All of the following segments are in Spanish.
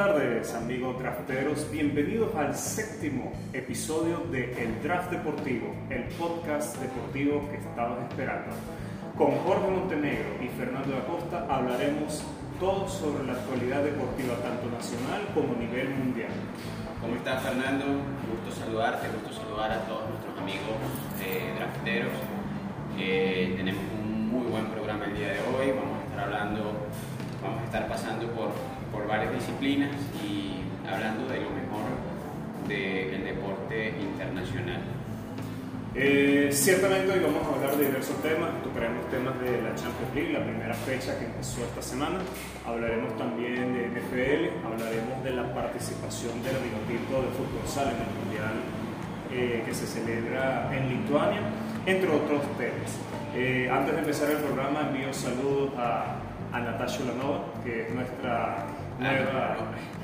tardes, amigos drafteros. Bienvenidos al séptimo episodio de El Draft Deportivo, el podcast deportivo que estabas esperando. Con Jorge Montenegro y Fernando Acosta hablaremos todo sobre la actualidad deportiva, tanto nacional como a nivel mundial. ¿Cómo estás, Fernando? Gusto saludarte, gusto saludar a todos nuestros amigos eh, drafteros. Eh, tenemos un muy buen programa el día de hoy. Vamos a estar hablando, vamos a estar pasando por, por varias disciplinas y hablando de lo mejor del deporte internacional. Eh, ciertamente hoy vamos a hablar de diversos temas, tocaremos temas de la Champions League, la primera fecha que empezó esta semana, hablaremos también de NFL, hablaremos de la participación del Vinotinto de fútbol sala en el Mundial eh, que se celebra en Lituania, entre otros temas. Eh, antes de empezar el programa envío saludos a, a Natasha Ulanova, que es nuestra nueva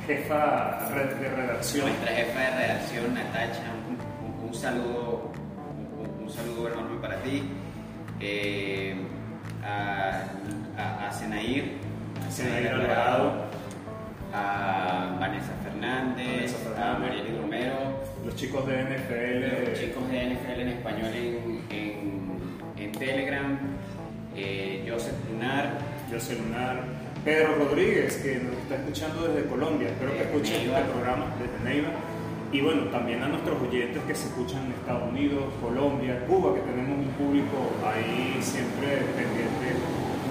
jefa de redacción. Nuestra jefa de redacción, Natacha, un, un- un saludo, un, un saludo enorme para ti. Eh, a, a, a Senair, a Senair Alvarado. a Vanessa Fernández, Vanessa a. Marieli Romero, Los chicos de NFL. los chicos de NFL en español en, en, en Telegram, eh, Joseph Lunar, José Lunar, Pedro Rodríguez, que nos está escuchando desde Colombia, espero que escuchen este programa desde Neiva. Y bueno, también a nuestros oyentes que se escuchan en Estados Unidos, Colombia, Cuba, que tenemos un público ahí siempre pendiente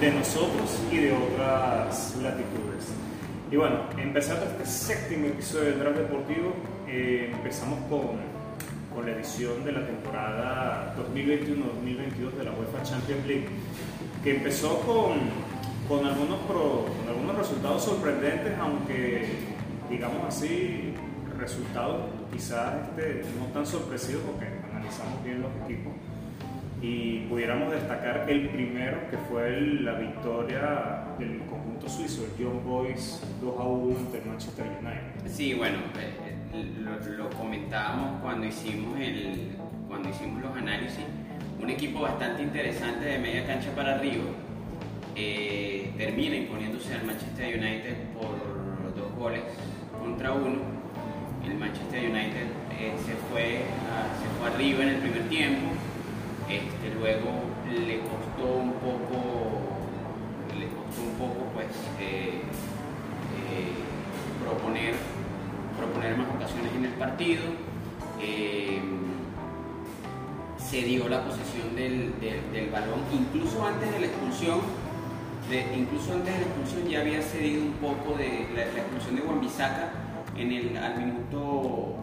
de nosotros y de otras latitudes. Y bueno, empezando este séptimo episodio del Draft Deportivo, eh, empezamos con, con la edición de la temporada 2021-2022 de la UEFA Champions League, que empezó con, con, algunos, pro- con algunos resultados sorprendentes, aunque digamos así, resultados quizás este, no tan sorpresivos porque analizamos bien los equipos y pudiéramos destacar el primero que fue el- la victoria del conjunto suizo, el Young Boys 2 a 1 ante Manchester United. Sí, bueno, eh, eh, lo, lo comentábamos cuando hicimos, el, cuando hicimos los análisis. Un equipo bastante interesante de media cancha para arriba. Eh, termina imponiéndose al Manchester United por dos goles contra uno. El Manchester United eh, se, fue se fue arriba en el primer tiempo. Este, luego le costó un poco, le costó un poco pues eh, proponer, proponer más ocasiones en el partido. Se dio la posesión del balón, incluso antes de la expulsión, incluso antes de la expulsión ya había cedido un poco de la, expulsión de Wan-Bissaka en el al minuto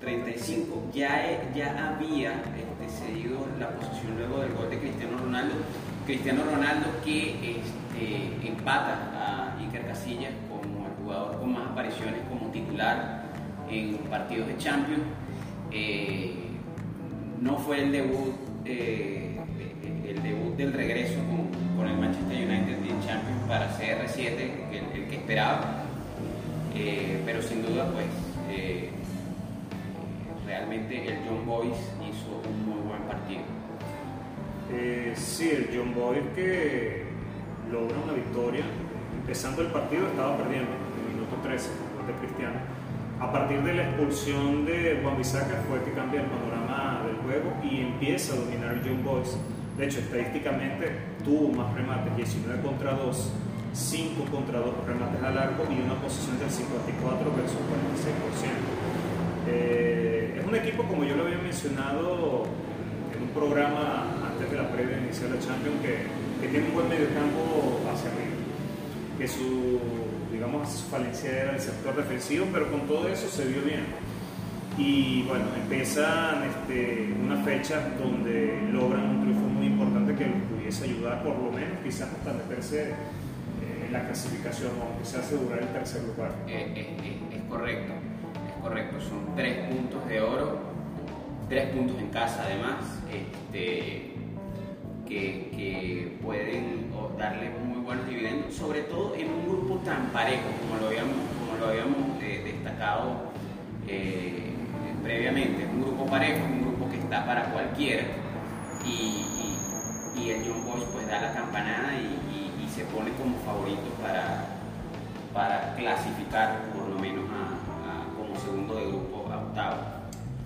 35 ya, e- ya había este, cedido la posesión luego del gol de Cristiano Ronaldo. Cristiano Ronaldo que este, empata a Iker Casillas como el jugador con más apariciones como titular en partidos de Champions. Eh, no fue el debut, eh, el debut del regreso con, con el Manchester United en Champions para CR7, el, que esperaba. Eh, pero sin duda, pues eh, realmente el John Boyce hizo un muy buen partido. Eh, sí, el John Boy que logra una victoria. Empezando el partido estaba perdiendo en el minuto 13 con gol de Cristiano. A partir de la expulsión de Juan Bisaca fue que cambia el panorama del juego y empieza a dominar el John Boys. De hecho, estadísticamente tuvo más remates, 19 contra 2, 5 contra 2 remates a largo y una posición del 54 versus 46%. Eh, es un equipo, como yo lo había mencionado en un programa antes de la previa de Champions, que, que tiene un buen mediocampo hacia arriba. Que su, digamos, su falencia era el sector defensivo, pero con todo eso se vio bien. Y bueno, empiezan este, una fecha donde logran un que pudiese ayudar, por lo menos, quizás hasta meterse eh, en la clasificación, o aunque sea asegurar el tercer lugar. Eh, eh, es correcto, es correcto. Son tres puntos de oro, tres puntos en casa además, este, que, pueden darle muy buenos dividendos, sobre todo en un grupo tan parejo como lo habíamos, como lo habíamos destacado previamente. Un grupo parejo, un grupo que está para cualquiera y, y- el John Boys pues da la campanada y, y- y se pone como favorito para, para clasificar por lo menos como segundo de grupo a octavo.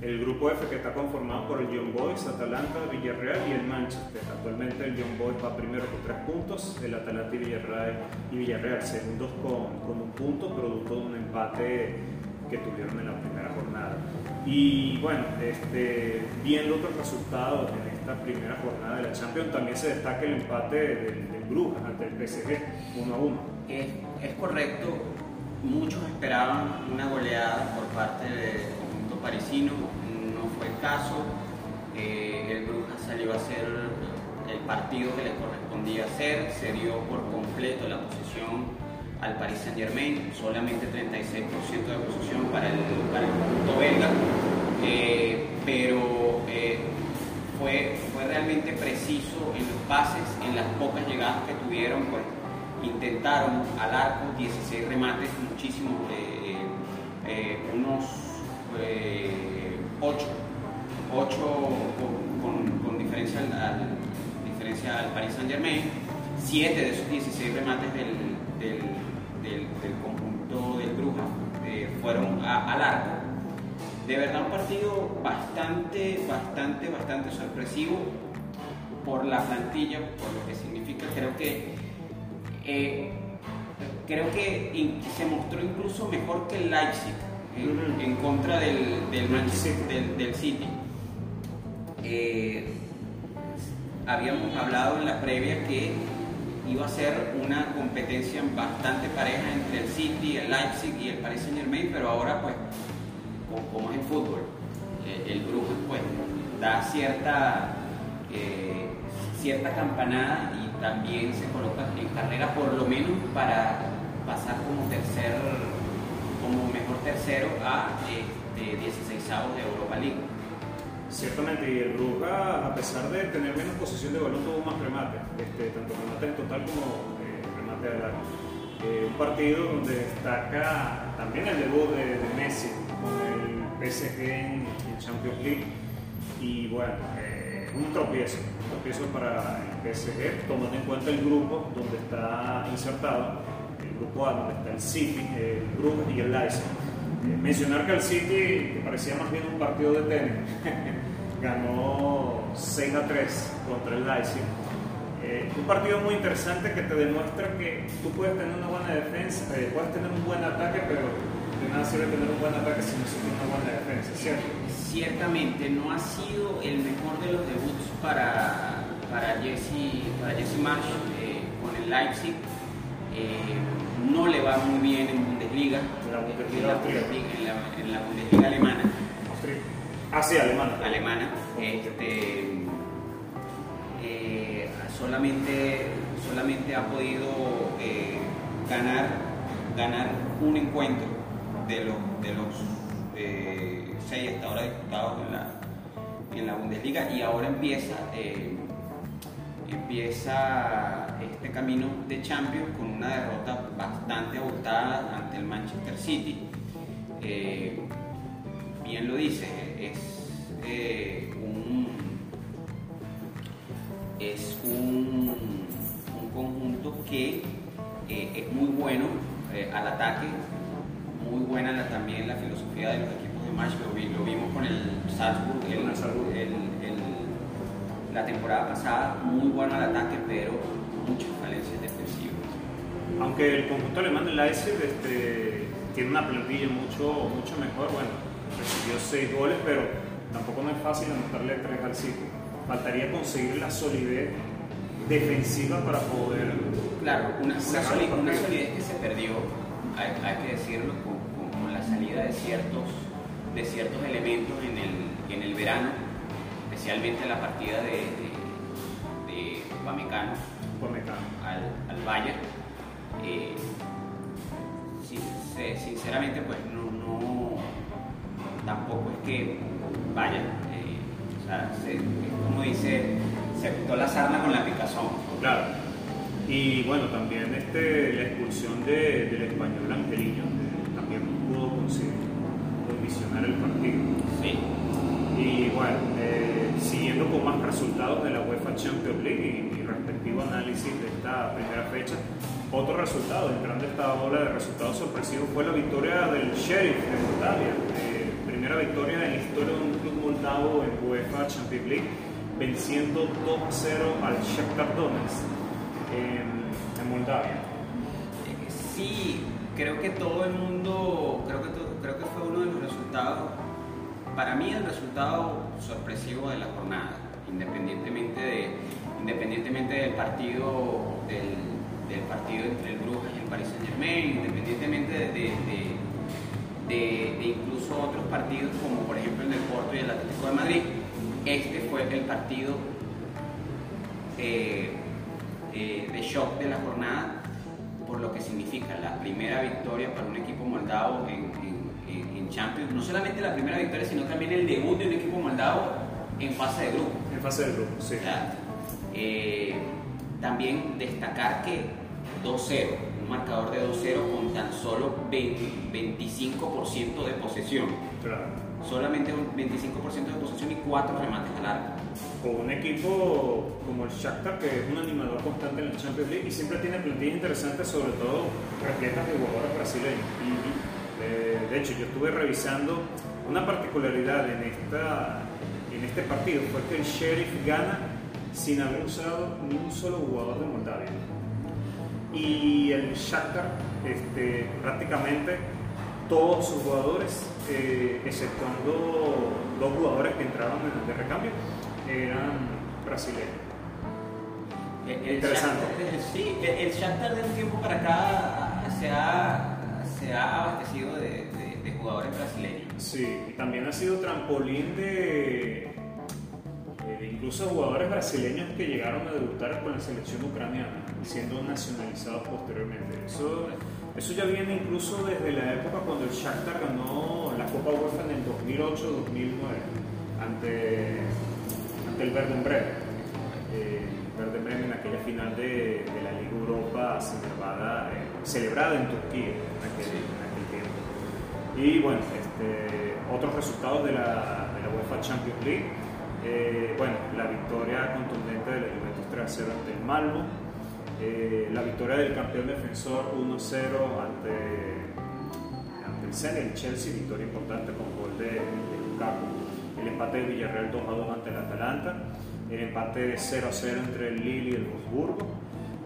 El grupo F que está conformado por el Young Boys, Atalanta, Villarreal y el Manchester. Actualmente el Young Boys va primero con tres puntos, el Atalanta y Villarreal, y Villarreal segundos con, con un punto, producto de un empate que tuvieron en la primera jornada. Y bueno, este, viendo otros resultados en esta primera jornada de la Champions, también se destaca el empate del, Brujas ante el PSG 1 a 1. Es, es, correcto, muchos esperaban una goleada por parte del conjunto parisino, no fue el caso. Eh, el Brujas salió a hacer el partido que le correspondía hacer, se dio por completo la posición al Paris Saint Germain, solamente 36% de posición para el, para el conjunto belga, eh, pero eh, fue, fue realmente preciso en los pases, en las pocas llegadas que tuvieron, pues intentaron al arco 16 remates, muchísimos, eh, unos 8, 8 con, con, diferencia, al, diferencia al Paris Saint Germain, 7 de esos 16 remates del, del conjunto del Bruja eh, fueron al arco. De verdad un partido bastante, bastante, bastante sorpresivo por la plantilla, por lo que significa. Creo que eh, creo que se mostró incluso mejor que el Leipzig en, contra del, del, del, del City. Eh, habíamos hablado en la previa que iba a ser una competencia bastante pareja entre el City, el Leipzig y el Paris Saint Germain, pero ahora pues, como, es el fútbol, eh, el Brujas pues da cierta, eh, cierta campanada y también se coloca en carrera por lo menos para pasar como tercer, como mejor tercero a este, 16 de Europa League. Ciertamente, y el Bruja, a pesar de tener menos posición de balón, tuvo más remate, este, tanto remate en total como eh, remate al arco. Eh, un partido donde destaca también el debut de, Messi con el PSG en, Champions League. Y bueno, eh, un tropiezo, tropiezo para el PSG, tomando en cuenta el grupo donde está insertado, el grupo A, donde está el City, el Bruja y el Leipzig mencionar que el City, que parecía más bien un partido de tenis, ganó 6 a 3 contra el Leipzig. Eh, un partido muy interesante que te demuestra que tú puedes tener una buena defensa, eh, puedes tener un buen ataque, pero nada sirve tener un buen ataque si no tienes una buena defensa, ¿cierto? Ciertamente, no ha sido el mejor de los debuts para, para Jesse, para Jesse Marsh eh, con el Leipzig no le va muy bien en Bundesliga, en la Bundesliga, alemana. Ah, sí, alemana. Alemana. Este, eh, solamente, solamente ha podido eh, ganar, ganar un encuentro de los, de los eh, seis hasta ahora disputados en la, en la Bundesliga y ahora empieza empieza este camino de Champions con una derrota bastante abultada ante el Manchester City. Eh, bien lo dice, es eh, un, es un, conjunto que eh, es muy bueno al ataque, muy buena también la filosofía de los equipos de match, lo, vimos con el Salzburg, el, la temporada pasada, muy bueno al ataque, pero muchas falencias defensivas. Aunque el conjunto alemán del Leipzig este, tiene una plantilla mucho, mucho mejor, bueno, recibió seis goles, pero tampoco no es fácil anotarle tres al City. Faltaría conseguir la solidez defensiva para poder. Claro, una, solidez, que se perdió, hay, que decirlo, con, la salida de ciertos, de ciertos elementos en el, en el verano especialmente la partida de, de, de al, al Bayern. Eh, sinceramente, pues no, no, tampoco es que vaya, eh, o sea, como dice, se quitó la sarna con la picazón. Claro. Y bueno, también este, la expulsión de, del español también condicionar el partido. Sí. Y bueno, eh, siguiendo con más resultados de la UEFA Champions League y, respectivo análisis de esta primera fecha, otro resultado, entrando esta ola de resultados sorpresivos, fue la victoria del Sheriff de Moldavia. Eh, primera victoria en la historia de un club moldavo en UEFA Champions League, venciendo 2 a 0 al Shakhtar Donetsk en, en Moldavia. Sí, creo que todo el mundo, creo que, creo que fue uno de los resultados, para mí el resultado sorpresivo de la jornada, independientemente, de, independientemente del partido del, partido entre el Brujas y el Paris Saint Germain, independientemente de, de, incluso otros partidos como por ejemplo el del Porto y el Atlético de Madrid, este fue el partido eh, eh, de shock de la jornada por lo que significa la primera victoria para un equipo moldavo en, Champions, no solamente la primera victoria, sino también el debut de un equipo moldavo en fase de grupo. En fase de grupo, sí. Eh, también destacar que 2-0, un marcador de 2-0 con tan solo 25% de posesión. Solamente un 25% de posesión y 4 remates al arco. Con un equipo como el Shakhtar, que es un animador constante en la Champions League y siempre tiene plantillas interesantes, sobre todo repletas de jugadores brasileños. De hecho, yo estuve revisando una particularidad en, esta, en este partido, fue que el Sheriff gana sin haber usado ni un solo jugador de Moldavia y el Shakhtar este, prácticamente todos sus jugadores, eh, exceptuando dos jugadores que entraban de recambio, eran brasileños. Interesante. sí, el Shakhtar de un tiempo para acá se ha, se ha abastecido de, de jugadores brasileños. Sí, y también ha sido trampolín de incluso jugadores brasileños que llegaron a debutar con la selección ucraniana, siendo nacionalizados posteriormente. Eso, eso ya viene incluso desde la época cuando el Shakhtar ganó la Copa UEFA en el 2008-2009 ante, ante el Werder Bremen. Eh, Werder Bremen en aquella final de, de la Liga Europa celebrada, eh, celebrada en Turquía en aquel, tiempo. Y bueno, este, otros resultados de la, de la UEFA Champions League. Eh, bueno, la victoria contundente de la Juventus 3 0 ante el Malmo, eh, la victoria del campeón defensor 1-0 ante, ante el Chelsea, victoria importante con gol de, de Lukaku, el empate de Villarreal 2-2 ante el Atalanta, el empate 0-0 entre el Lille y el Wolfsburgo,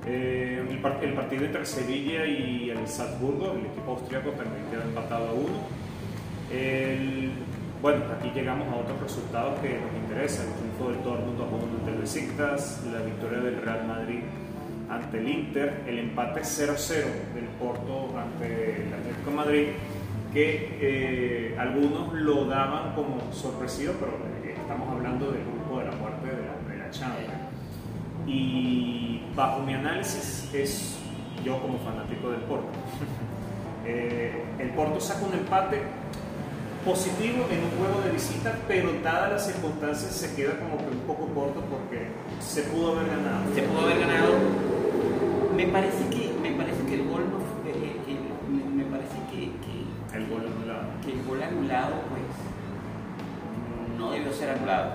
eh, el, partido entre Sevilla y el Salzburgo, el equipo austríaco también quedó empatado a 1. El bueno, aquí llegamos a otros resultados que nos interesan. El triunfo del Dortmund 2 1 ante el Besiktas, la victoria del Real Madrid ante el Inter, el empate 0-0 del Porto ante el Atlético de Madrid, que eh, algunos lo daban como sorpresivo, pero eh, estamos hablando del grupo de la muerte de la, primera Champions. Y bajo mi análisis es yo como fanático del Porto. Eh, el Porto saca un empate positivo en un juego de visita, pero dadas las circunstancias se queda como que un poco corto porque se pudo haber ganado. Se pudo haber ganado. Me parece que, ser anulado.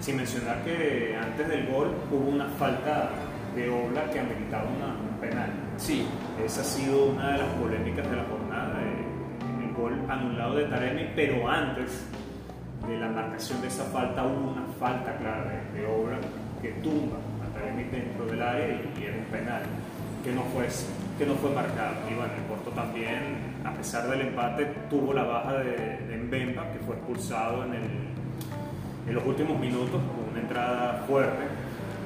Sin mencionar que antes del gol hubo una falta de obra que ameritaba una, un penal. Sí. Esa ha sido una de las polémicas de la jornada. Eh, gol anulado de Taremi, pero antes de la marcación de esa falta hubo una falta clara de, obra que tumba a Taremi dentro del área y, era un penal que no fue, que no fue marcado. Y bueno, el Porto también, a pesar del empate, tuvo la baja de, de Mbemba, que fue expulsado en, el, en los últimos minutos con una entrada fuerte.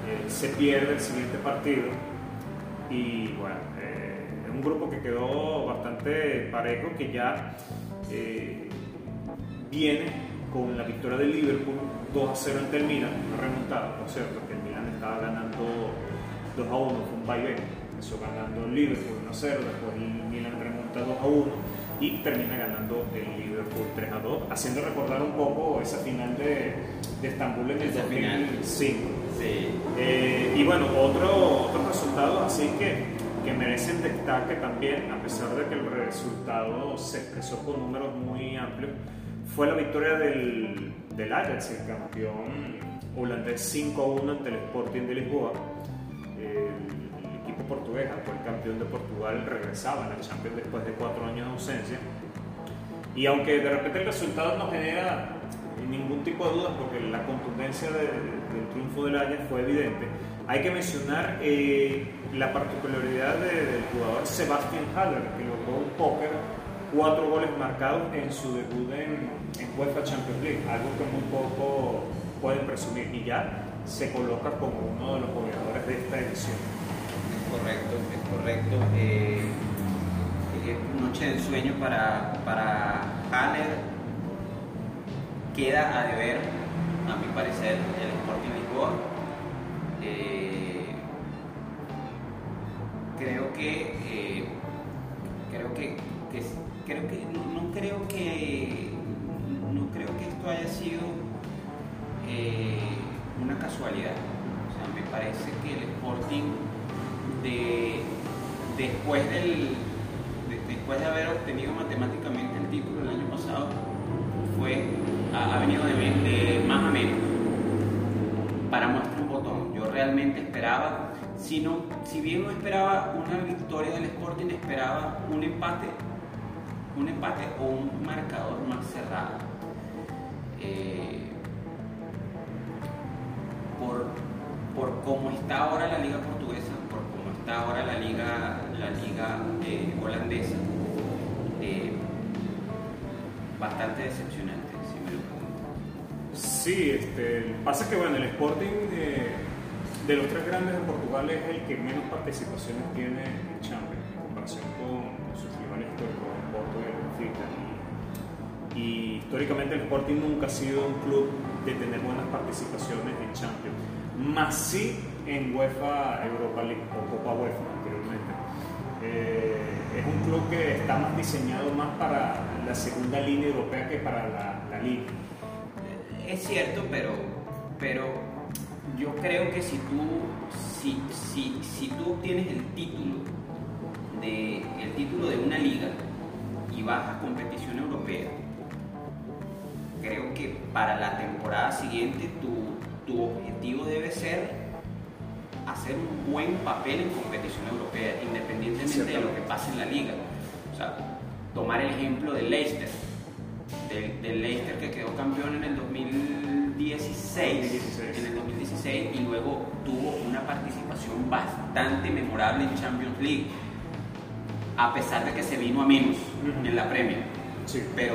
Eh, se pierde el siguiente partido y bueno, un grupo que quedó bastante parejo, que ya eh, viene con la victoria del Liverpool 2 a 0 ante el Milan, remontado, por cierto, que el Milan estaba ganando 2 a 1, fue un vaivén, empezó ganando el Liverpool 1 a 0, después el Milan remonta 2 a 1 y termina ganando el Liverpool 3 a 2, haciendo recordar un poco esa final de, de Estambul en el 2005. Sí. Eh, y bueno, otro, otro resultado, así que que merecen destaque también, a pesar de que el resultado se expresó con números muy amplios, fue la victoria del, del Ajax, el campeón holandés 5-1 ante el Sporting de Lisboa. Equipo portugués, actual cual regresaba a la Champions después de cuatro años de ausencia. Y aunque de repente el resultado no genera ningún tipo de dudas porque la contundencia del triunfo del Ajax fue evidente, hay que mencionar eh, la particularidad del jugador Sebastian Haller, que logró un póker cuatro goles marcados en su debut en, en UEFA Champions League, algo que muy poco pueden presumir y ya se coloca como uno de los goleadores de esta edición. Correcto, es correcto. Eh, noche de sueño para, para Haller. Queda a deber, a mi parecer, el Sporting Lisboa. Eh, creo que eh, creo que, creo que no, creo que no creo que esto haya sido eh, una casualidad. O sea, me parece que el Sporting de, después del después de haber obtenido matemáticamente el título el año pasado fue ha, venido de, más a menos para muestra un botón. Yo realmente esperaba, si, no, si bien no esperaba una victoria del Sporting, esperaba un empate, un empate o un marcador más cerrado. Eh, por, por cómo está ahora la liga portuguesa, está ahora la liga, la liga eh, holandesa, eh, bastante decepcionante, si me lo. Sí, este, pasa que bueno, el Sporting eh, de los tres grandes de Portugal es el que menos participaciones tiene en Champions en comparación con, sus rivales históricos, Porto y el Benfica. Y, históricamente el Sporting nunca ha sido un club de tener buenas participaciones en Champions, más sí en UEFA Europa League o Copa UEFA anteriormente. Eh, es un club que está más diseñado más para la segunda línea europea que para la, la liga. Es cierto, pero, pero yo creo que si tú, si, si, si tú obtienes el título, de, el título de una liga y vas a competición europea, creo que para la temporada siguiente tu, tu objetivo debe ser hacer un buen papel en competición europea, independientemente de lo que pase en la liga. O sea, tomar el ejemplo del Leicester, del, Leicester que quedó campeón en el 2016, en el 2016 y luego tuvo una participación bastante memorable en Champions League, a pesar de que se vino a menos en la Premier, pero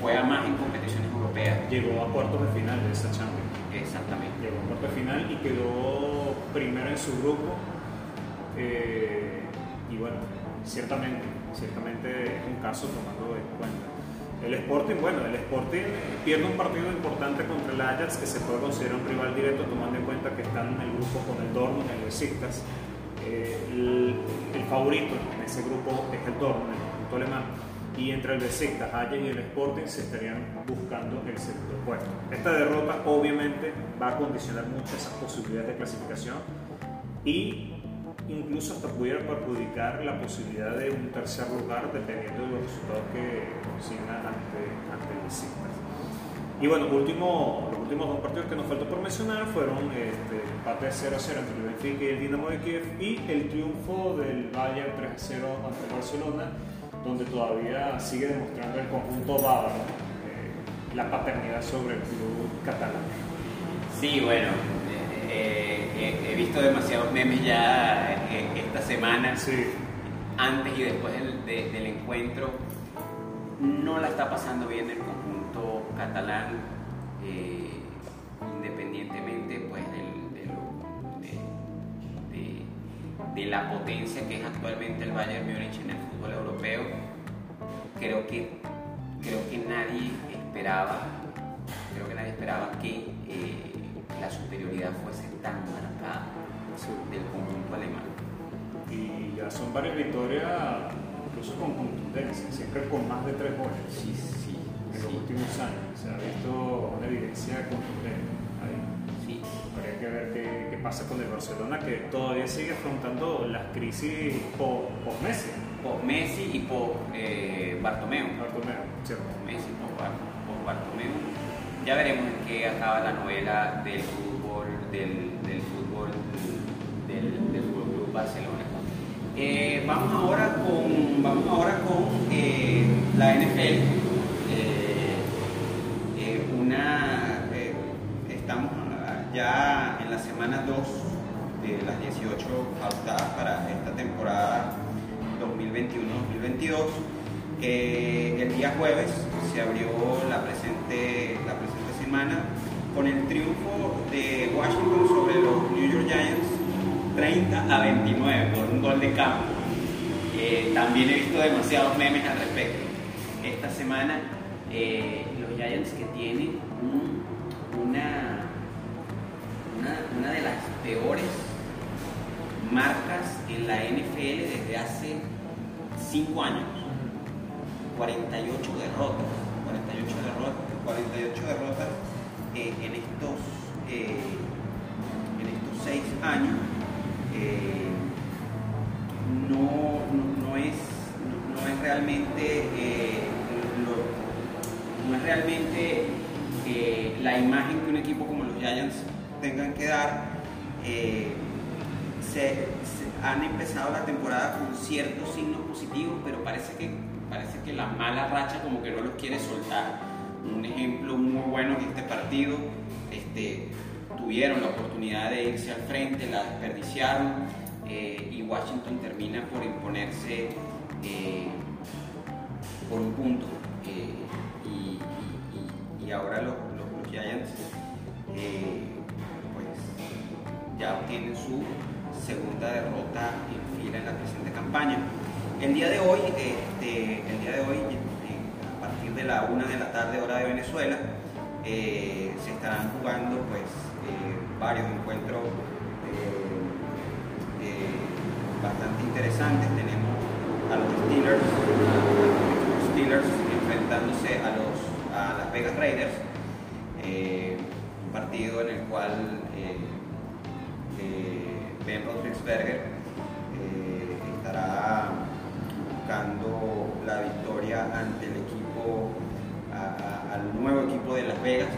fue a más en competiciones europeas. Llegó a cuartos de final de esa Champions. Exactamente. Llegó a cuartos de final y quedó primero en su grupo. Eh, y bueno, ciertamente, ciertamente es un caso tomando en cuenta. El Sporting, bueno, el Sporting pierde un partido importante contra el Ajax que se puede considerar un rival directo tomando en cuenta que están en el grupo con el Dortmund el Besiktas. Eh, el, favorito en ese grupo es el Dortmund, el alemán y entre el Besiktas, Ajax y el Sporting se estarían buscando el segundo puesto. Esta derrota obviamente va a condicionar mucho esas posibilidades de clasificación y incluso hasta pudiera perjudicar la posibilidad de un tercer lugar dependiendo de los resultados que consigan ante, ante el Besiktas. Y bueno, último, los últimos dos partidos que nos faltó por mencionar fueron este, empate 0 0 entre el Benfica y el Dinamo de Kiev y el triunfo del Bayern 3 0 ante el Barcelona donde todavía sigue demostrando el conjunto bávaro eh, la paternidad sobre el club catalán. Sí, bueno, eh, eh, he visto demasiados memes ya esta semana, antes y después del, encuentro. No la está pasando bien el conjunto catalán, independientemente pues, de, de la potencia que es actualmente el Bayern Múnich en el europeo, creo que, creo que nadie esperaba, creo que nadie esperaba que eh, la superioridad fuese tan marcada del conjunto alemán. Y ya son varias victorias, incluso con contundencia, siempre con más de tres goles. Sí, sí. En los últimos años se ha visto una evidencia contundente pasa con el Barcelona, que todavía sigue afrontando las crisis post-Messi por Messi y por eh, Bartomeu. Cierto. Messi por, por, Bartomeu. Ya veremos en qué acaba la novela del fútbol, del, del fútbol, del, del Fútbol Club Barcelona. Eh, vamos ahora con, vamos ahora con eh, la NFL. En la semana 2 de las 18 pautadas para esta temporada 2021-2022. el día jueves se abrió la presente, la presente semana con el triunfo de Washington sobre los New York Giants 30 a 29 por un gol de campo. Eh, también he visto demasiados memes al respecto. Esta semana eh, los Giants que tienen una, una, de las peores marcas en la NFL desde hace 5 años. 48 derrotas. 48 derrotas. 48 derrotas eh, en estos en estos 6 años eh, no, no, es, no, es realmente, eh, no es realmente eh, la imagen que un equipo como los Giants tengan que dar. Se, han empezado la temporada con ciertos signos positivos, pero parece que, parece que la mala racha como que no los quiere soltar. Un ejemplo muy bueno en este partido, este, tuvieron la oportunidad de irse al frente, la desperdiciaron eh, y Washington termina por imponerse eh, por un punto. Eh, y, ahora los, Giants pues, ya obtienen su segunda derrota en fila en la presente campaña. El día de hoy, este, el día de hoy a partir de la una de la tarde hora de Venezuela, se estarán jugando pues varios encuentros eh, eh, bastante interesantes. Tenemos a los Steelers, los Steelers enfrentándose a los a las Vegas Raiders, eh, un partido en el cual Ben Roethlisberger estará buscando la victoria ante el equipo, al nuevo equipo de Las Vegas.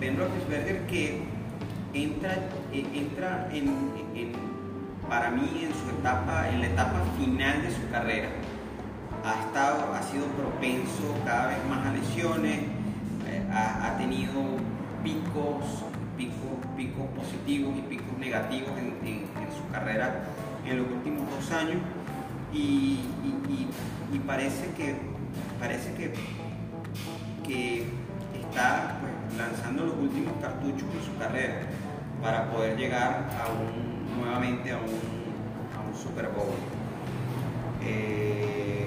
Ben Roethlisberger que entra, eh, entra en, para mí en su etapa, en la etapa final de su carrera. Ha, estado, ha sido propenso cada vez más a lesiones, ha, tenido picos, picos, picos positivos y picos negativos en, su carrera en los últimos dos años y, parece que parece que, que está pues, lanzando los últimos cartuchos de su carrera para poder llegar a un, nuevamente a un, Super Bowl. Eh,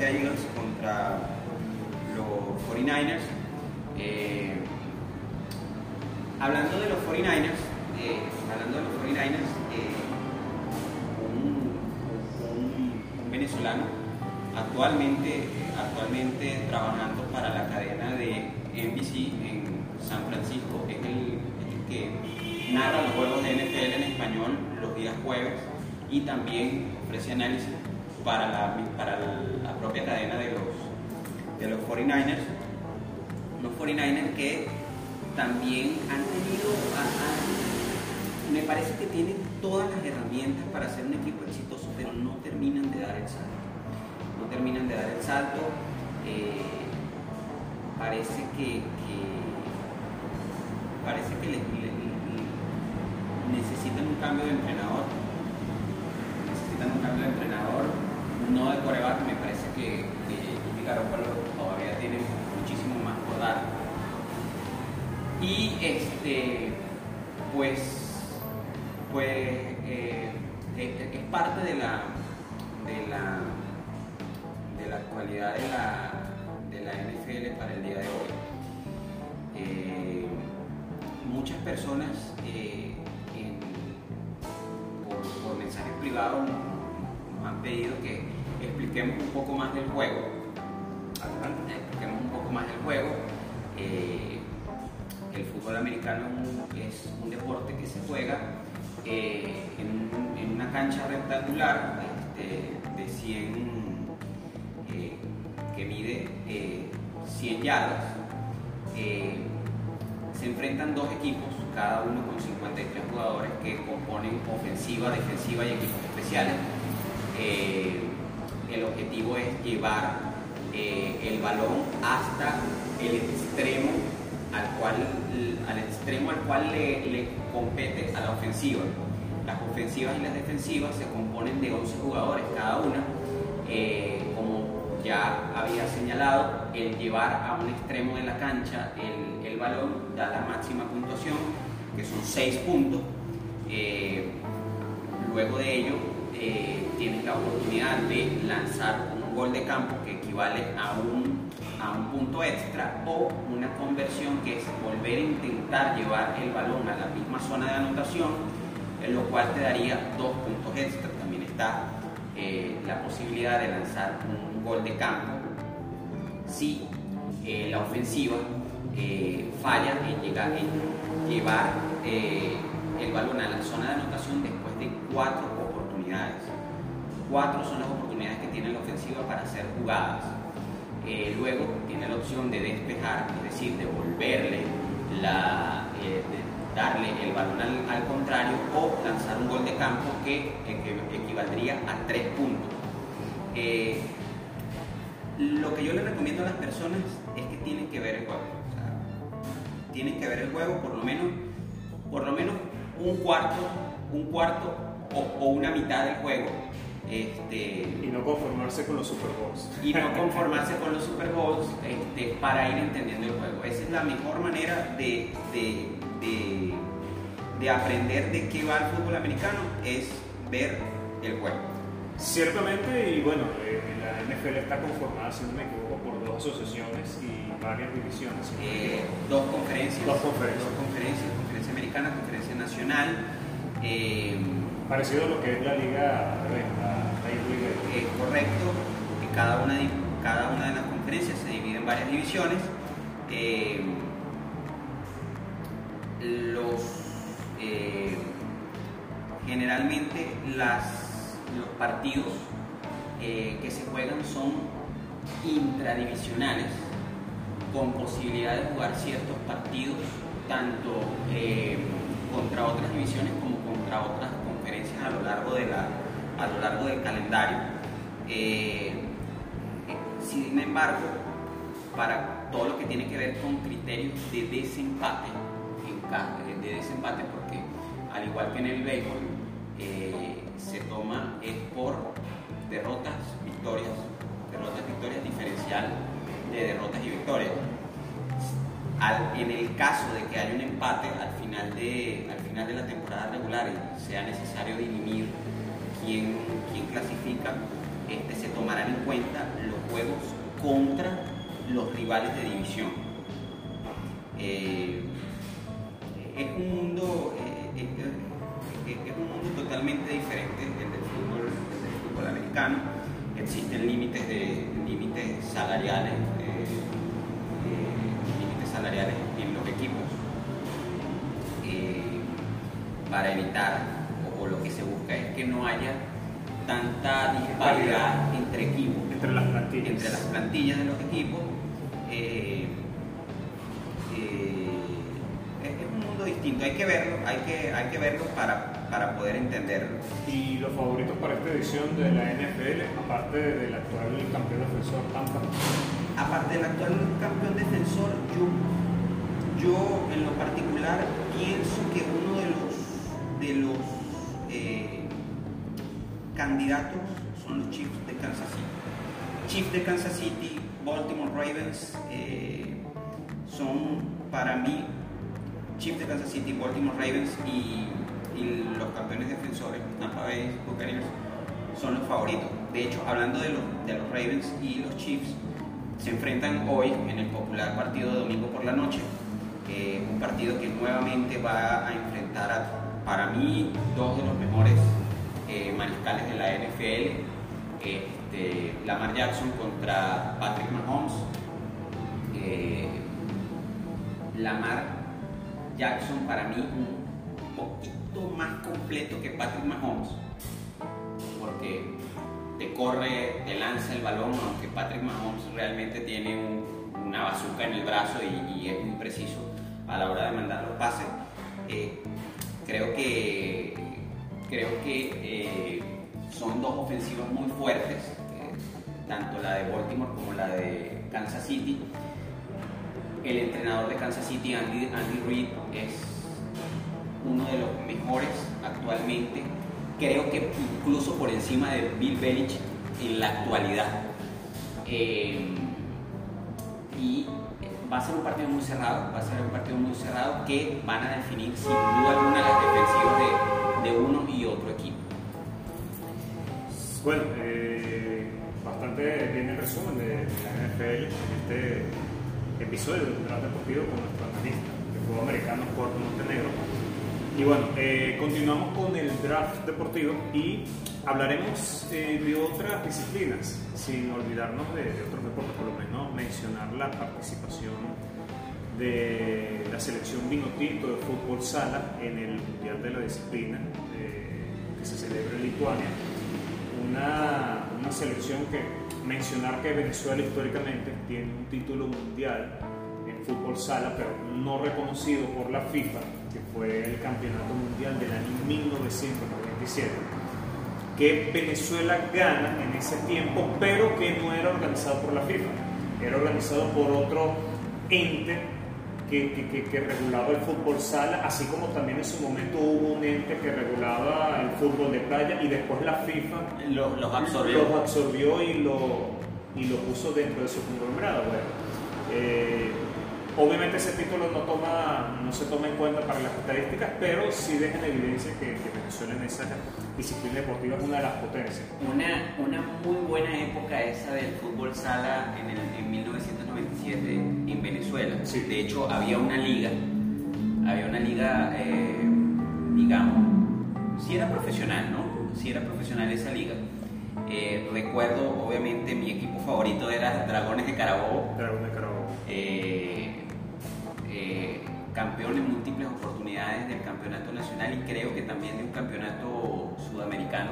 Philadelphia Eagles contra los 49ers. Eh, hablando de los 49ers, eh, hablando de los 49ers, eh, un, venezolano actualmente, actualmente trabajando para la cadena de NBC en San Francisco, es el, que narra los juegos de NFL en español los días jueves y también ofrece análisis para la, para la propia cadena de los, de los 49ers. Los 49ers que también han tenido, me parece que tienen todas las herramientas para ser un equipo exitoso, pero no terminan de dar el salto. No terminan de dar el salto. Eh, parece que, parece que necesitan un cambio de entrenador. Necesitan un cambio de entrenador, no de coreback. Me parece que, que todavía tiene muchísimo más por dar. Y este, pues pues eh, es, parte de la, de la, de la actualidad de la, de la NFL para el día de hoy. Eh, muchas personas eh, por, mensajes privados nos han pedido que expliquemos un poco más del juego. Un poco más del juego. el fútbol americano es un deporte que se juega eh, en, una cancha rectangular, de 100, que mide 100 yardas. se enfrentan dos equipos, cada uno con 53 jugadores que componen ofensiva, defensiva y equipos especiales. El objetivo es llevar el balón hasta el extremo al cual, al extremo al cual le, compete a la ofensiva. Las ofensivas y las defensivas se componen de 11 jugadores cada una. Eh, como ya había señalado, el llevar a un extremo de la cancha el, el balón da la máxima puntuación, que son 6 puntos. Eh, luego de ello, eh, tienes la oportunidad de lanzar un gol de campo que equivale a un a un punto extra o una conversión que es volver a intentar llevar el balón a la misma zona de anotación, en lo cual te daría dos puntos extra. También está eh, la posibilidad de lanzar un gol de campo si eh, la ofensiva eh, falla en, llegar, en llevar el balón a la zona de anotación después de cuatro Cuatro son las oportunidades que tiene la ofensiva para hacer jugadas eh, luego tiene la opción de despejar, es decir, devolverle la, eh, darle el balón al, contrario o lanzar un gol de campo que, equivaldría a tres puntos. Eh, lo que yo le recomiendo a las personas es que tienen que ver el juego. tienen que ver el juego por lo menos, por lo menos un cuarto, un cuarto o una mitad del juego este, y no conformarse con los Super Bowls. Y no conformarse con los Super Bowls este, para ir entendiendo el juego. Esa es la mejor manera de, de, de, aprender de qué va el fútbol americano, es ver el juego. Ciertamente, y bueno, eh, la NFL está conformada, si no me equivoco, por dos asociaciones y varias divisiones. Eh, dos conferencias. Dos conferencias. Dos conferencias, conferencia americana, conferencia nacional. Eh, Parecido a lo que es la liga, es correcto, que cada una, cada una de las conferencias se divide en varias divisiones. Eh, los, eh, generalmente las, los partidos eh, que se juegan son intradivisionales, con posibilidad de jugar ciertos partidos tanto contra otras divisiones como contra otras a lo largo de la, a lo largo del calendario. Eh, sin embargo, para todo lo que tiene que ver con criterios de desempate, de desempate porque al igual que en el béisbol, eh, se toma es por derrotas, victorias, derrotas, victorias diferencial de derrotas y victorias. En el caso de que haya un empate al final de, al final de la temporada regular sea necesario dirimir quién, clasifica, este, se tomarán en cuenta los juegos contra los rivales de división. Eh, es, un mundo, eh, es un mundo totalmente diferente del del fútbol, americano. Existen límites, de, límites salariales, en los equipos para evitar lo que se busca es que no haya tanta disparidad entre equipos. Entre las plantillas. Entre las plantillas de los equipos. Eh, eh, es, un mundo distinto, hay que verlo, hay que, hay que verlo para, para poder entenderlo. ¿Y los favoritos para esta edición de la NFL, aparte del actual campeón defensor Tampa? Aparte del actual campeón defensor, yo, yo en lo particular pienso que uno de los, de los eh, candidatos son los Chiefs de Kansas City. Chiefs de Kansas City, Baltimore Ravens eh, son para mí Chiefs de Kansas City, Baltimore Ravens y, los campeones defensores, Tampa Bay Buccaneers, son los favoritos. De hecho, hablando de de los Ravens y los Chiefs, se enfrentan hoy en el popular partido de domingo por la noche, un partido que nuevamente va a enfrentar a para mí, dos de los mejores eh, mariscales de la NFL, este, Lamar Jackson contra Patrick Mahomes. Eh, Lamar Jackson para mí un poquito más completo que Patrick Mahomes, porque corre, te lanza el balón, aunque Patrick Mahomes realmente tiene una bazuca en el brazo y, es muy preciso a la hora de mandar los pases. Eh, creo que, creo que eh, son dos ofensivas muy fuertes, eh, tanto la de Baltimore como la de Kansas City. El entrenador de Kansas City, Andy Reid, es uno de los mejores actualmente creo que incluso por encima de Bill Belichick en la actualidad. Eh, y va a ser un partido muy cerrado, va a ser un partido muy cerrado que van a definir sin duda alguna las defensivas de, uno y otro equipo. Bueno, eh, bastante bien el resumen de, la NFL en este episodio del Draft Deportivo con nuestro analista de fútbol americano Puerto Montenegro. Y bueno, eh, continuamos con el draft deportivo y hablaremos eh, de otras disciplinas, sin olvidarnos de, otros deportes, por lo menos mencionar la participación de la selección Vinotito de fútbol sala en el Mundial de la Disciplina eh, que se celebra en Lituania. Una, una selección que mencionar que Venezuela históricamente tiene un título mundial fútbol sala, pero no reconocido por la FIFA que fue el Campeonato Mundial del año 1997, que Venezuela gana en ese tiempo, pero que no era organizado por la FIFA, era organizado por otro ente que, que, regulaba el fútbol sala, así como también en su momento hubo un ente que regulaba el fútbol de playa y después la FIFA los, absorbió. los absorbió y lo, y lo puso dentro de su conglomerado. Bueno, eh, Obviamente ese título no, toma, no se toma en cuenta para las estadísticas, pero sí deja en evidencia que, Venezuela en esa disciplina deportiva es una de las potencias. Una, una muy buena época esa del fútbol sala en, el, en 1997 en Venezuela. De hecho, había una liga, había una liga, eh, digamos, si era profesional, ¿no? Si era profesional esa liga. Eh, recuerdo, obviamente, mi equipo favorito era Dragones de Carabobo. Dragones de Carabobo. Eh, campeón en múltiples oportunidades del campeonato nacional y creo que también de un campeonato sudamericano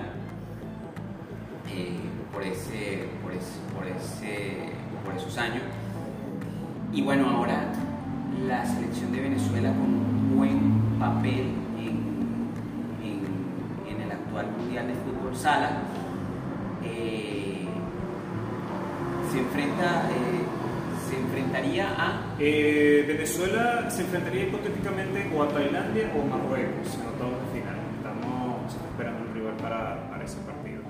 eh, por, ese, por, ese, por, esos años. Y bueno, ahora la selección de Venezuela con un buen papel en, en, el actual Mundial de Fútbol Sala. Eh, se enfrenta se enfrentaría a... Eh, Venezuela se enfrentaría hipotéticamente o a Tailandia o a Marruecos en octavos de final. Estamos esperando un rival para, para ese partido.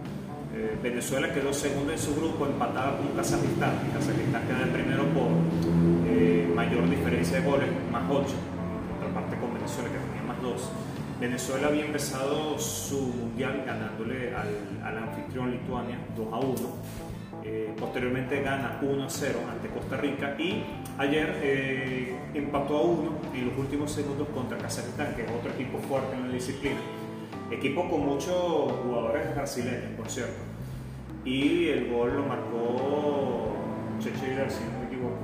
Eh, Venezuela quedó segundo en su grupo, empatada con Kazajistán. Kazajistán queda el primero por eh, mayor diferencia de goles, más 8. Otra parte con Venezuela que tenía más 2. Venezuela había empezado su mundial ganándole al, al anfitrión Lituania 2 a 1 eh, posteriormente gana 1 a 0 ante Costa Rica y ayer eh, empató a 1 en los últimos segundos contra Kazajistán, que es otro equipo fuerte en la disciplina. Equipo con muchos jugadores brasileños, por cierto. Y el gol lo marcó Cheche si no me equivoco.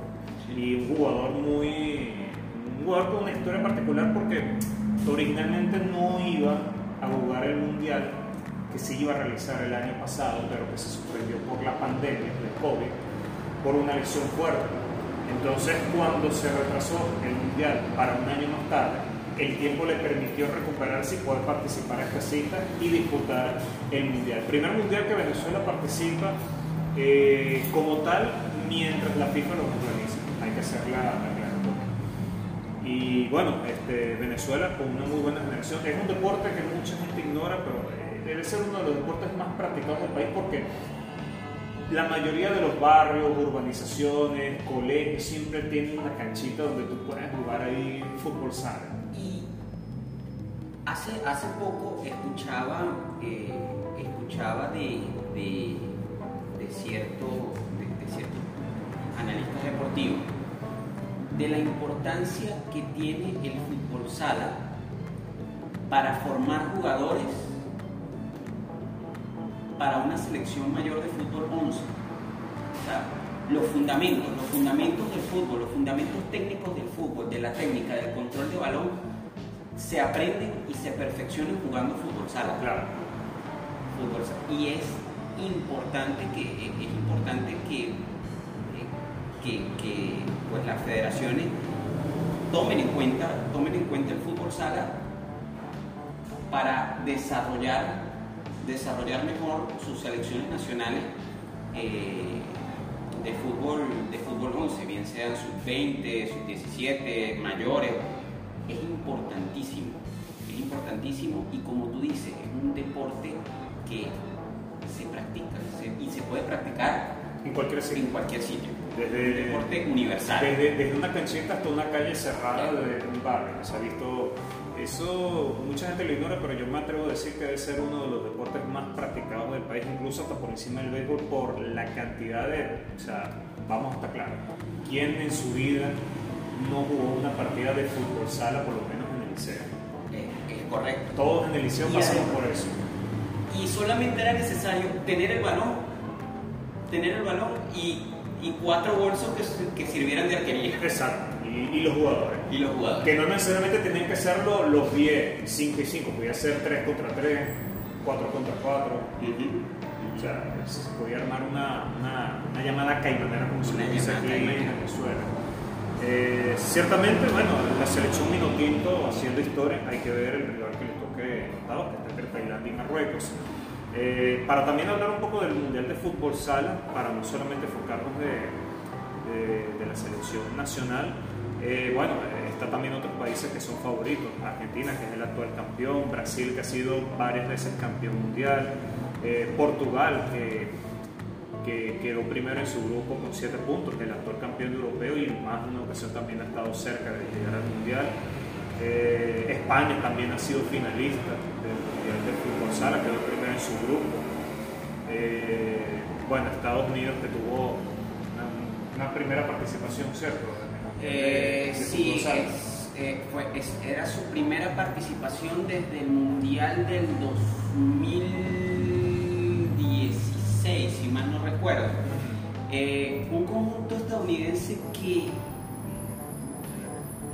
Y un jugador muy. Un jugador con una historia particular porque originalmente no iba a jugar el mundial que se iba a realizar el año pasado, pero que se suspendió por la pandemia del COVID, por una lesión fuerte. Entonces, cuando se retrasó el Mundial para un año más tarde, el tiempo le permitió recuperarse y poder participar en esta cita y disputar el Mundial. Primer Mundial que Venezuela participa eh, como tal mientras la FIFA lo organiza. Hay que hacer la, Y bueno, este, Venezuela con una muy buena generación. Es un deporte que mucha gente ignora, pero debe ser uno de los deportes más practicados del país porque la mayoría de los barrios, urbanizaciones, colegios siempre tienen una canchita donde tú puedes jugar ahí fútbol sala. Y hace, hace poco escuchaba, eh, escuchaba de, de, de, cierto, de, ciertos analistas deportivos de la importancia que tiene el fútbol sala para formar jugadores para una selección mayor de fútbol 11. O sea, los fundamentos, los fundamentos del fútbol, los fundamentos técnicos del fútbol, de la técnica, del control de balón, se aprenden y se perfeccionan jugando fútbol sala. Claro. Fútbol sala. Y es importante que, es importante que, que, que pues las federaciones tomen en cuenta, tomen en cuenta el fútbol sala para desarrollar, desarrollar mejor sus selecciones nacionales eh, de fútbol de fútbol 11, bien sean sus 20, sus 17, mayores, es importantísimo, es importantísimo y como tú dices, es un deporte que se practica y se puede practicar en cualquier sitio. En cualquier sitio. Desde, un deporte universal. Desde, desde, una canchita hasta una calle cerrada de un barrio. Se ha visto eso, mucha gente lo ignora, pero yo me atrevo a decir que debe ser uno de los deportes más practicados del país, incluso hasta por encima del béisbol, por la cantidad de. O sea, vamos a estar claros. ¿Quién en su vida no jugó una partida de fútbol sala, por lo menos en el liceo? Es, es correcto. Todos en el liceo pasamos por eso. Y solamente era necesario tener el balón, tener el balón y, y cuatro bolsos que, que sirvieran de arquería. Exacto y, los jugadores. Y los jugadores. Que no necesariamente tenían que ser los 10, 5 y 5, podía ser 3 contra 3, 4 contra 4. O sea, se podía armar una, una, una llamada caimanera como se dice aquí en Venezuela. Eh, ciertamente, bueno, la selección Minotinto haciendo historia, hay que ver el rival que le toque octavo, que está entre Tailandia y Marruecos. Eh, para también hablar un poco del Mundial de Fútbol Sala, para no solamente enfocarnos de, de, de la selección nacional, eh, bueno, está también otros países que son favoritos. Argentina, que es el actual campeón, Brasil, que ha sido varias veces campeón mundial, eh, Portugal, que, que, quedó primero en su grupo con 7 puntos, que es el actual campeón europeo y en más de una ocasión también ha estado cerca de llegar al mundial. Eh, España también ha sido finalista del Mundial de Fútbol Sala, quedó primero en su grupo. bueno, Estados Unidos que tuvo una, una primera participación, ¿cierto? Eh, sí, eh, fue, era su primera participación desde el Mundial del 2016, si mal no recuerdo. Eh, un conjunto estadounidense que,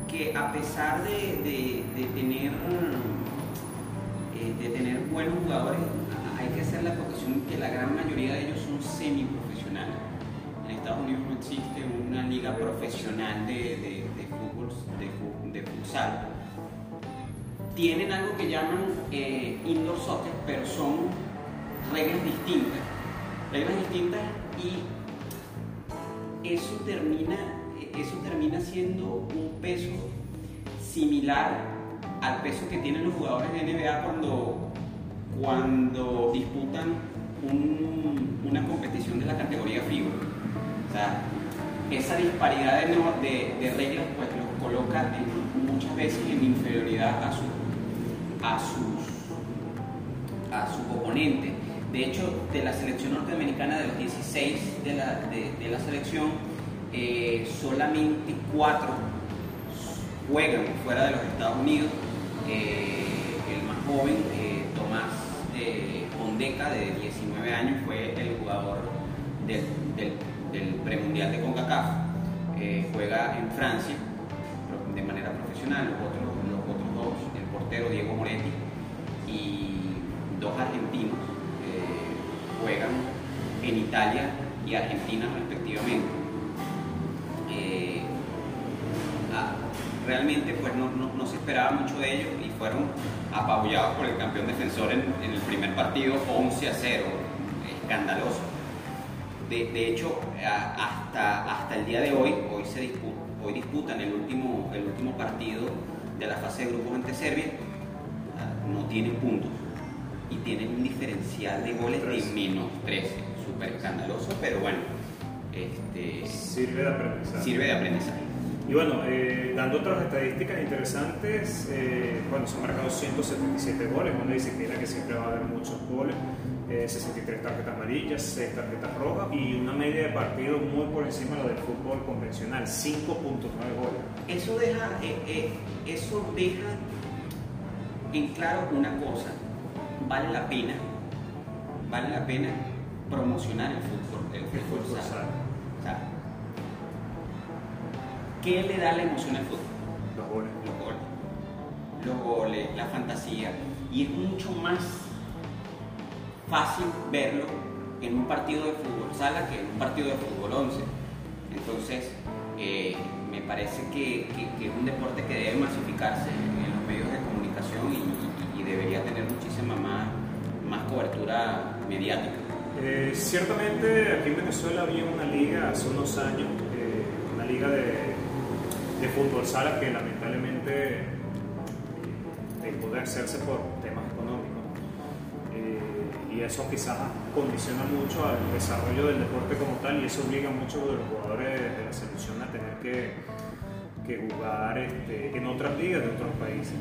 que a pesar de, tener, de tener buenos jugadores, hay que hacer la acotación que la gran mayoría de ellos son semiprofesionales Estados Unidos no existe una liga profesional de, fútbol, de, futsal. Tienen algo que llaman eh, indoor soccer, pero son reglas distintas. Reglas distintas y eso termina, eso termina siendo un peso similar al peso que tienen los jugadores de NBA cuando, cuando disputan una competición de la categoría FIBA esa disparidad de, reglas pues los coloca muchas veces en inferioridad a, su, a, sus, a sus oponentes. De hecho, de la selección norteamericana, de los 16 de la, de, la selección, eh, solamente 4 juegan fuera de los Estados Unidos. Eh, el más joven, eh, Tomás Pondeca, de 19 años, fue el jugador del, del del premundial de CONCACAF, eh, juega en Francia de manera profesional, los otros, los otros dos, el portero Diego Moretti y dos argentinos eh, juegan en Italia y Argentina respectivamente. Eh, ah, realmente pues no, se esperaba mucho de ellos y fueron apabullados por el campeón defensor en, en el primer partido 11 a 0, escandaloso de, hecho, hasta, hasta el día de hoy, hoy, se hoy disputan el último, el último partido de la fase de grupos ante Serbia, ah, no tienen puntos. Y tienen un diferencial de goles de menos 13, súper escandaloso, pero bueno, este, sirve de aprendizaje. Sirve de aprendizaje. Y bueno, eh, dando otras estadísticas interesantes, eh, bueno, se han marcado 177 goles, uno dice que siempre va a haber muchos goles, 63 eh, tarjetas amarillas, 6 tarjetas rojas y una media de partido muy por encima de lo del fútbol convencional, 5.9 goles. Eso deja, eh, eh, eso deja en claro una cosa, vale la pena, vale la pena promocionar el fútbol, el fútbol, ¿Qué le da la emoción al fútbol? Los goles. Los goles. Los goles, la fantasía. Y es mucho más fácil verlo en un partido de fútbol sala que en un partido de fútbol 11. Entonces, eh, me parece que, es un deporte que debe masificarse en, los medios de comunicación y, debería tener muchísima más, más cobertura mediática. Eh, ciertamente aquí en Venezuela había una liga hace unos años, eh, una liga de, de, fútbol sala que lamentablemente dejó de hacerse por y eso quizás condiciona mucho al desarrollo del deporte como tal y eso obliga a muchos de los jugadores de la selección a tener que, jugar este, en otras ligas de otros países.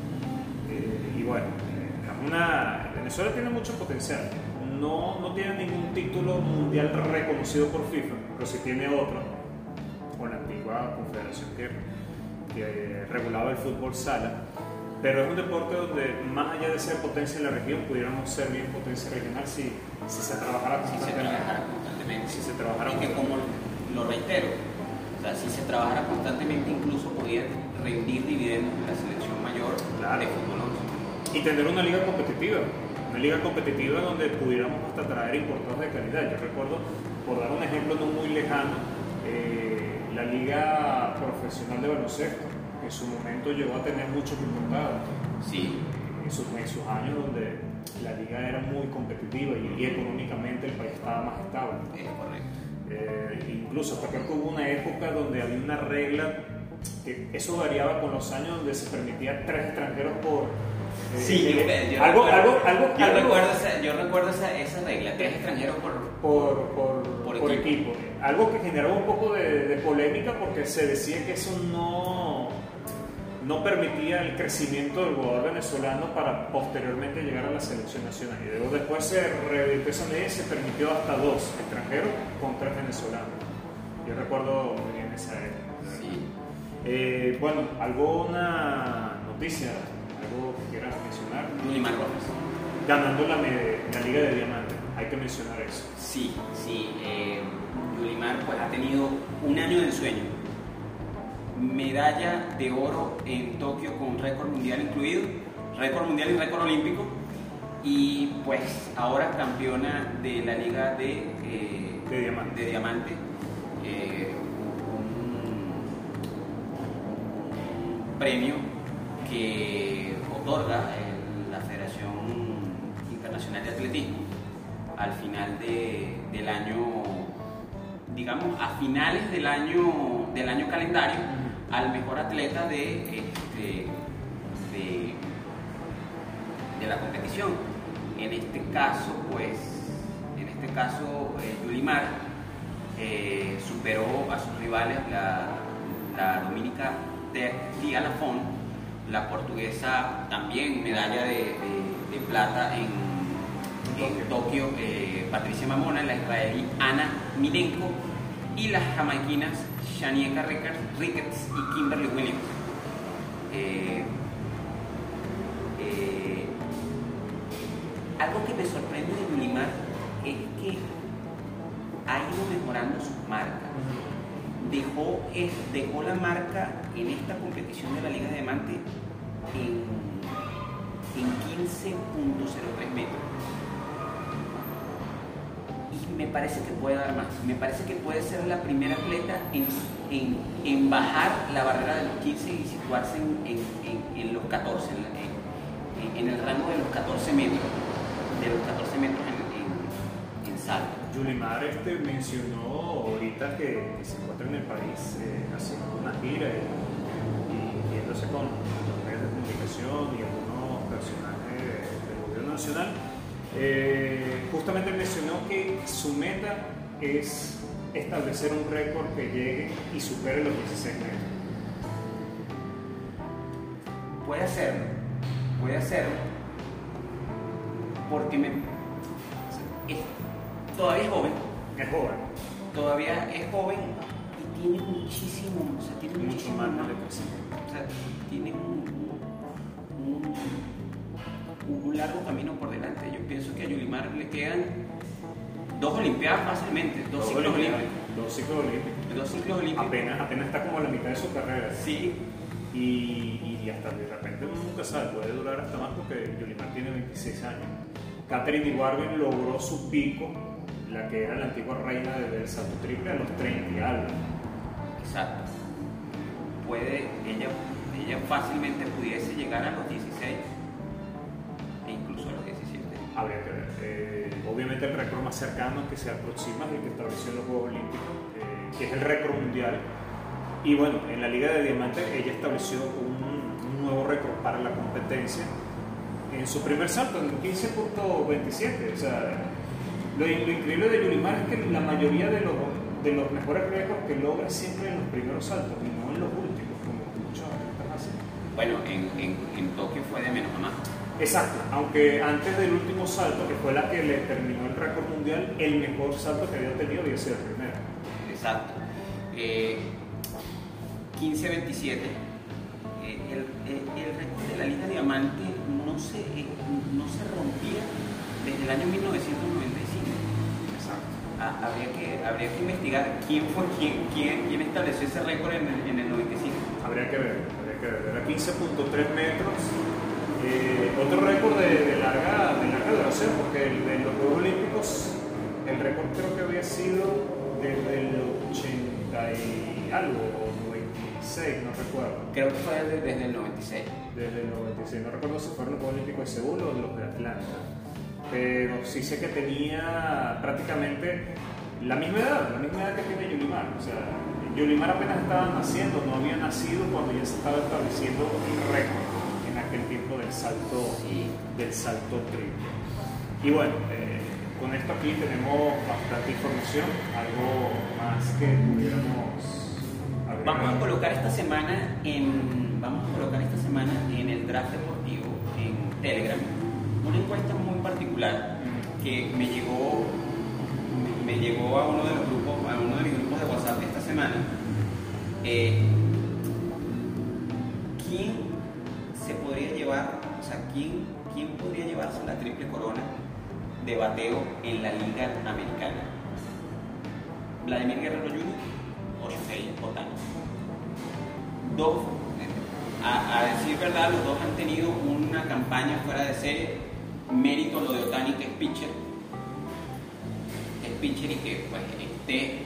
Eh, y bueno, eh, Venezuela tiene mucho potencial. No, no tiene ningún título mundial reconocido por FIFA, pero sí tiene otro, con la antigua confederación que, que regulaba el fútbol sala pero es un deporte donde más allá de ser potencia en la región, pudiéramos ser bien potencia regional si, si se trabajara constantemente. Si se trabajara y que como lo reitero, o sea, si se trabajara constantemente incluso podía rendir dividendos en la selección mayor de fútbol Y tener una liga competitiva, una liga competitiva donde pudiéramos hasta traer importados de calidad. Yo recuerdo, por dar un ejemplo no muy lejano, eh, la liga profesional de baloncesto en su momento llegó a tener muchos importados. Sí. En sus, años donde la liga era muy competitiva y, económicamente el país estaba más estable. Es correcto. Eh, incluso hasta que hubo una época donde había una regla que eso variaba con los años donde se permitía tres extranjeros por eh, sí, eh, yo, algo, recuerdo, algo, algo, yo, recuerdo esa, yo recuerdo esa, esa regla, tres extranjeros por, por, por, por equipo. Algo que generaba un poco de, de, polémica porque se decía que eso no, no permitía el crecimiento del jugador venezolano para posteriormente llegar a la selección nacional. Y luego después se reeditó esa medida y se permitió hasta dos extranjeros con tres venezolanos. Yo recuerdo muy bien esa época. Sí. Eh, bueno, ¿alguna noticia? ¿Algo que quieras mencionar? Rojas. Ganando la, la, Liga de Diamante, hay que mencionar eso. Sí, sí. Eh, Yulimar pues, ha tenido un año de sueño medalla de oro en Tokio con récord mundial incluido, récord mundial y récord olímpico, y pues ahora campeona de la liga de, eh, de diamante, eh, un, premio que otorga la Federación Internacional de Atletismo al final del año, digamos, a finales del año, del año calendario al mejor atleta de, este, de, la competición. En este caso, pues, en este caso, eh, Yulimar eh, superó a sus rivales, la, la dominica Tia Lafon, la portuguesa también medalla de, plata en, en Tokio, eh, Patricia Mamona, la israelí Ana Minenko y las jamaiquinas Shanieka Ricketts y Kimberly Williams. Eh, eh, algo que me sorprende de Yulimar es que ha ido mejorando sus marcas. Dejó, dejó la marca en esta competición de la Liga de Diamante en, en 15.03 metros me parece que puede dar más. Me parece que puede ser la primera atleta en, en, bajar la barrera de los 15 y situarse en, los 14, en, el rango de los 14 metros, de los 14 metros en, salto. Yulimar este mencionó ahorita que, se encuentra en el país eh, haciendo una gira y, viéndose con los medios de comunicación y algunos personajes del gobierno nacional eh, justamente mencionó que su meta es establecer un récord que llegue y supere los 16 metros. Puede hacerlo, puede hacerlo, porque me, todavía es joven. Es joven. Todavía es joven y tiene muchísimo, o sea, tiene mucho muchísimo más, más, o sea, tiene un, un un largo camino por delante. Yo pienso que a Yulimar le quedan dos Olimpiadas fácilmente, dos, ciclos olímpicos. Dos ciclos olímpicos. Dos ciclos olímpicos. Apenas, apenas está como a la mitad de su carrera. Sí. Y, y hasta de repente uno nunca sabe, puede durar hasta más porque Yulimar tiene 26 años. Catherine Ibargüen logró su pico la que era la antigua reina del salto triple, a los 30 y algo. Exacto. Puede, ella, ella fácilmente pudiese llegar a los 16 Eh, obviamente el récord más cercano que se aproxima es el que estableció en los Juegos Olímpicos, eh, que es el récord mundial. Y bueno, en la Liga de Diamantes ella estableció un, un nuevo récord para la competencia en su primer salto, en 15.27. O sea, lo, lo increíble de Yulimar es que la mayoría de los, de los mejores récords que logra siempre en los primeros saltos y no en los últimos, como muchos atletas hacen. Bueno, en, en, en Tokio fue de menos a más. Exacto, aunque antes del último salto, que fue la que le terminó el récord mundial, el mejor salto que había tenido había sido el primero. Exacto. Eh, 15-27. Eh, el, el- el récord de la Liga Diamante no se, eh, no se rompía desde el año 1995. Exacto. Ah, habría, que, habría que investigar quién fue quién, quién, quién estableció ese récord en el, en el 95. Habría que ver, habría que ver. Era 15.3 metros. Eh, otro récord de, de larga, de larga duración, porque el, de los Juegos Olímpicos, el récord creo que había sido desde el 80 y algo, o 96, no recuerdo. Creo que fue desde, desde el 96. Desde el 96, no recuerdo si fueron los Juegos Olímpicos de Seúl o los de Atlanta. Pero sí sé que tenía prácticamente la misma edad, la misma edad que tiene Yulimar. O sea, Yulimar apenas estaba naciendo, no había nacido cuando ya se estaba estableciendo el récord del salto, del salto triple. Y bueno, eh, con esto aquí tenemos bastante información, algo más que pudiéramos. Vamos a colocar esta semana en vamos a colocar esta semana en el draft deportivo en Telegram una encuesta muy particular que me llegó me llegó a uno de los grupos a uno de mis grupos de WhatsApp esta semana. Eh, quién, quién podría llevarse la triple corona de bateo en la liga americana? Vladimir Guerrero Jr. o Shohei Otani. Dos, a, decir verdad, los dos han tenido una campaña fuera de serie. Mérito lo de Otani, que es pitcher. Es pitcher y que pues, esté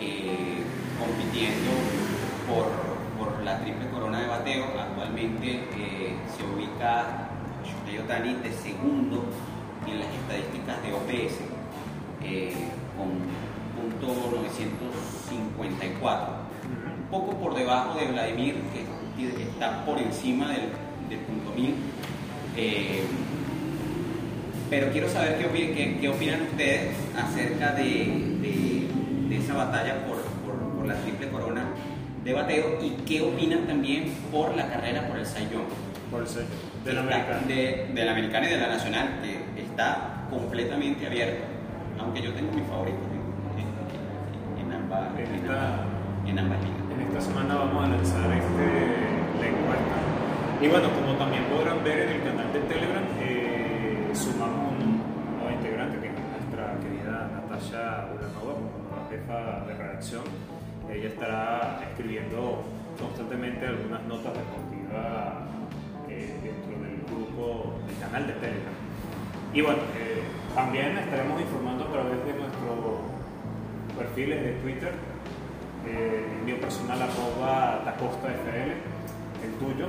eh, compitiendo por, por la triple corona de bateo. Actualmente eh, se ubica Shohei Otani de segundo en las estadísticas de OPS eh, con punto 954 un poco por debajo de Vladimir, que está por encima del, punto 1000. Eh, pero quiero saber qué, opi- qué- qué opinan ustedes acerca de, esa batalla por la triple corona de bateo y qué opinan también por la carrera por el Sayón. Por americano. De, de la americana y de la nacional, que está completamente abierta. Aunque yo tengo mis favoritos en, en- en ambas, En en esta- en ambas ligas. En esta semana vamos a lanzar este, la encuesta. Y bueno, como también podrán ver en el canal de Telegram, eh, sumamos un nuevo integrante que es nuestra querida Natasha Ulanova, como nueva jefa de redacción. Ella estará escribiendo constantemente algunas notas deportivas eh, dentro del grupo, del canal de Telegram. Y bueno, eh, también estaremos informando a través de nuestros perfiles de Twitter eh, el mío personal arroba tacostafl, el tuyo,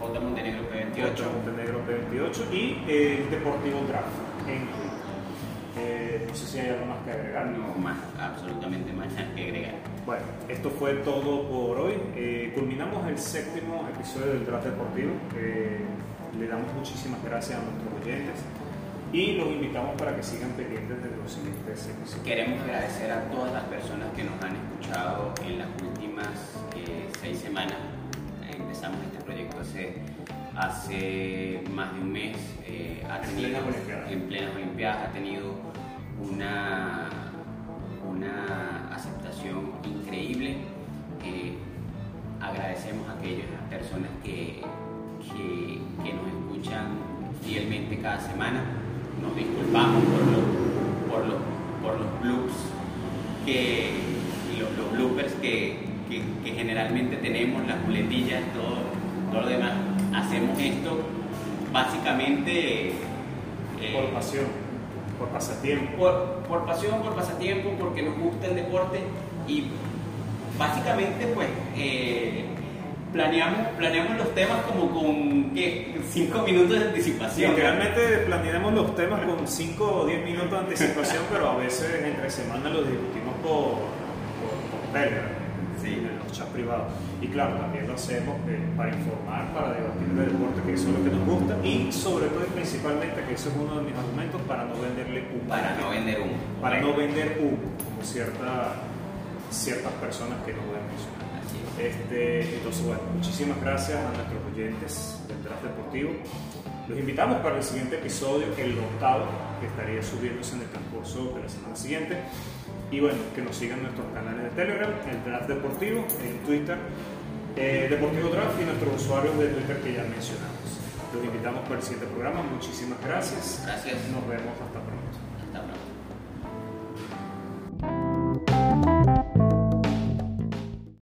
J. Montenegro P28. 8 Montenegro P28 y eh, el Deportivo Draft en Twitter. Eh, no sé si hay algo más que agregar. No más, absolutamente más que agregar. Bueno, esto fue todo por hoy. Eh, culminamos el séptimo episodio del Draft Deportivo. Eh, le damos muchísimas gracias a nuestros oyentes y los invitamos para que sigan pendientes de los siguientes episodios. Queremos agradecer a todas las personas que nos han escuchado en las últimas eh, seis semanas. Empezamos este proyecto hace, hace más de un mes. Eh, ha En tenido- en plenas Olimpiadas ha tenido una, una aceptación increíble. Eh, agradecemos a aquellas personas que, que, que nos escuchan fielmente cada semana. Nos disculpamos por los, por los, por los bloops que, los, los bloopers que, que- que generalmente tenemos, las muletillas, todo, todo lo demás. Hacemos esto básicamente eh, Por pasión. Por pasatiempo. Por, por pasión, por pasatiempo, porque nos gusta el deporte y básicamente pues eh, planeamos, planeamos los temas como con ¿qué? cinco minutos de anticipación. Literalmente planeamos los temas con 5 o 10 minutos de anticipación, pero a veces entre semana los discutimos por, por, por Chats privados. Y claro, también lo hacemos eh, para informar, para debatir de deporte, que eso es lo que nos gusta, y sobre todo y principalmente, que eso es uno de mis argumentos, para no venderle humo. Para no vender humo. Para no vender humo, como cierta, ciertas personas que no es. Este, entonces, bueno, muchísimas gracias a nuestros oyentes del Draft Deportivo. Los invitamos para el siguiente episodio, el octavo, que estaría subiéndose en el transcurso de la semana siguiente. Y bueno, que nos sigan nuestros canales de Telegram, el Draft Deportivo, en Twitter, eh, Deportivo Draft y nuestros usuarios de Twitter que ya mencionamos. Los invitamos para el siguiente programa. Muchísimas gracias. Gracias. Nos vemos hasta pronto.